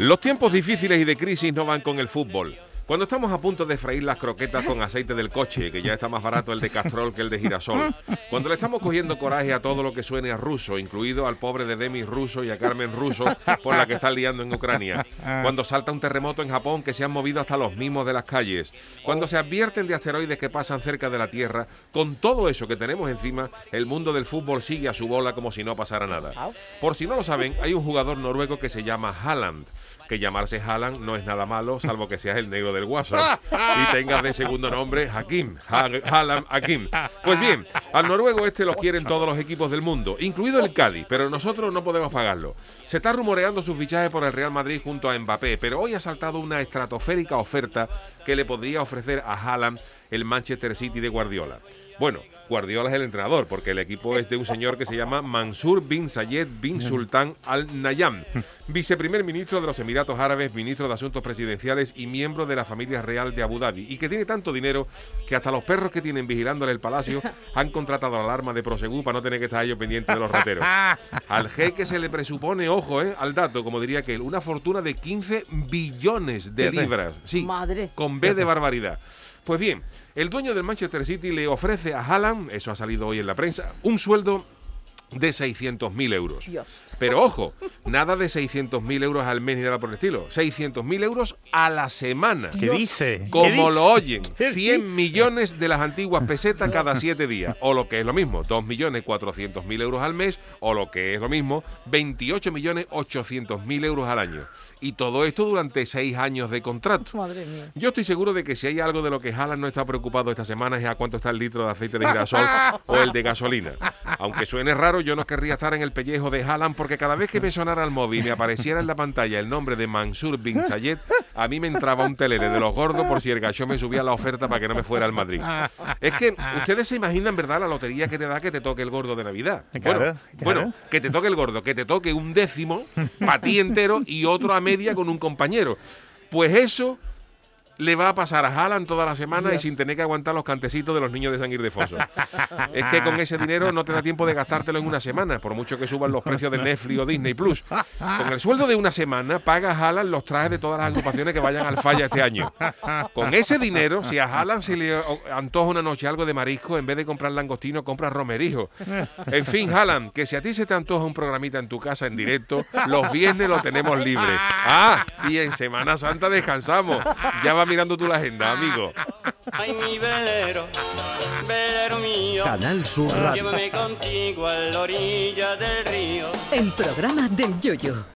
Los tiempos difíciles y de crisis no van con el fútbol. Cuando estamos a punto de freír las croquetas con aceite del coche, que ya está más barato el de Castrol que el de girasol. Cuando le estamos cogiendo coraje a todo lo que suene a ruso, incluido al pobre de Demis ruso y a Carmen ruso por la que está liando en Ucrania. Cuando salta un terremoto en Japón que se han movido hasta los mismos de las calles. Cuando se advierten de asteroides que pasan cerca de la Tierra. Con todo eso que tenemos encima, el mundo del fútbol sigue a su bola como si no pasara nada. Por si no lo saben, hay un jugador noruego que se llama Haaland que llamarse Haaland no es nada malo, salvo que seas el negro y tengas de segundo nombre Hakim, Haaland Hakim. Pues bien, al noruego este lo quieren todos los equipos del mundo, incluido el Cádiz, pero nosotros no podemos pagarlo. Se está rumoreando su fichaje por el Real Madrid junto a Mbappé, pero hoy ha saltado una estratosférica oferta que le podría ofrecer a Haaland el Manchester City de Guardiola. Bueno, Guardiola es el entrenador, porque el equipo es de un señor que se llama Mansur bin Zayed bin Sultan Al Nayam, viceprimer ministro de los Emiratos Árabes, ministro de Asuntos Presidenciales y miembro de la familia real de Abu Dhabi, y que tiene tanto dinero que hasta los perros que tienen vigilándole el palacio han contratado la alarma de Prosegur para no tener que estar ellos pendientes de los rateros. Al jeque se le presupone, ojo, eh, al dato, como diría que él, una fortuna de 15 billones de libras. Sí, Madre. con B de barbaridad. Pues bien, el dueño del Manchester City le ofrece a Haaland, eso ha salido hoy en la prensa, un sueldo de 600.000 euros. Dios. Pero ojo, nada de 600.000 euros al mes ni nada por el estilo. 600.000 euros a la semana. ¿Qué dice? ¿Qué Como dice? lo oyen, ¿Qué 100 dice? millones de las antiguas pesetas cada 7 días. O lo que es lo mismo, 2.400.000 euros al mes. O lo que es lo mismo, 28.800.000 euros al año. Y todo esto durante 6 años de contrato. Madre mía. Yo estoy seguro de que si hay algo de lo que Haaland no está preocupado esta semana es a cuánto está el litro de aceite de girasol o el de gasolina. Aunque suene raro, yo no querría estar en el pellejo de Haaland porque cada vez que me sonara el móvil y me apareciera en la pantalla el nombre de Mansur bin Zayed, a mí me entraba un telere de los gordos por si el gacho me subía la oferta para que no me fuera al Madrid. Es que ustedes se imaginan, ¿verdad?, la lotería que te da que te toque el gordo de Navidad. Claro, bueno, claro. bueno, que te toque el gordo, que te toque un décimo para ti entero y otro a media con un compañero. Pues eso le va a pasar a Haaland toda la semana y sin tener que aguantar los cantecitos de los niños de San Ildefonso. es que con ese dinero no te da tiempo de gastártelo en una semana, por mucho que suban los precios de Netflix o Disney Plus. Con el sueldo de una semana paga Haaland los trajes de todas las agrupaciones que vayan al falla este año. Con ese dinero, si a Haaland se le antoja una noche algo de marisco, en vez de comprar langostino, compra romerijo. En fin, Haaland, que si a ti se te antoja un programita en tu casa en directo, los viernes lo tenemos libre. Ah, y en Semana Santa descansamos. Ya va mirando tú la agenda, amigo. Ay, mi velero, velero mío, Canal Sur Radio. llévame contigo a la orilla del río. El programa del Yoyo.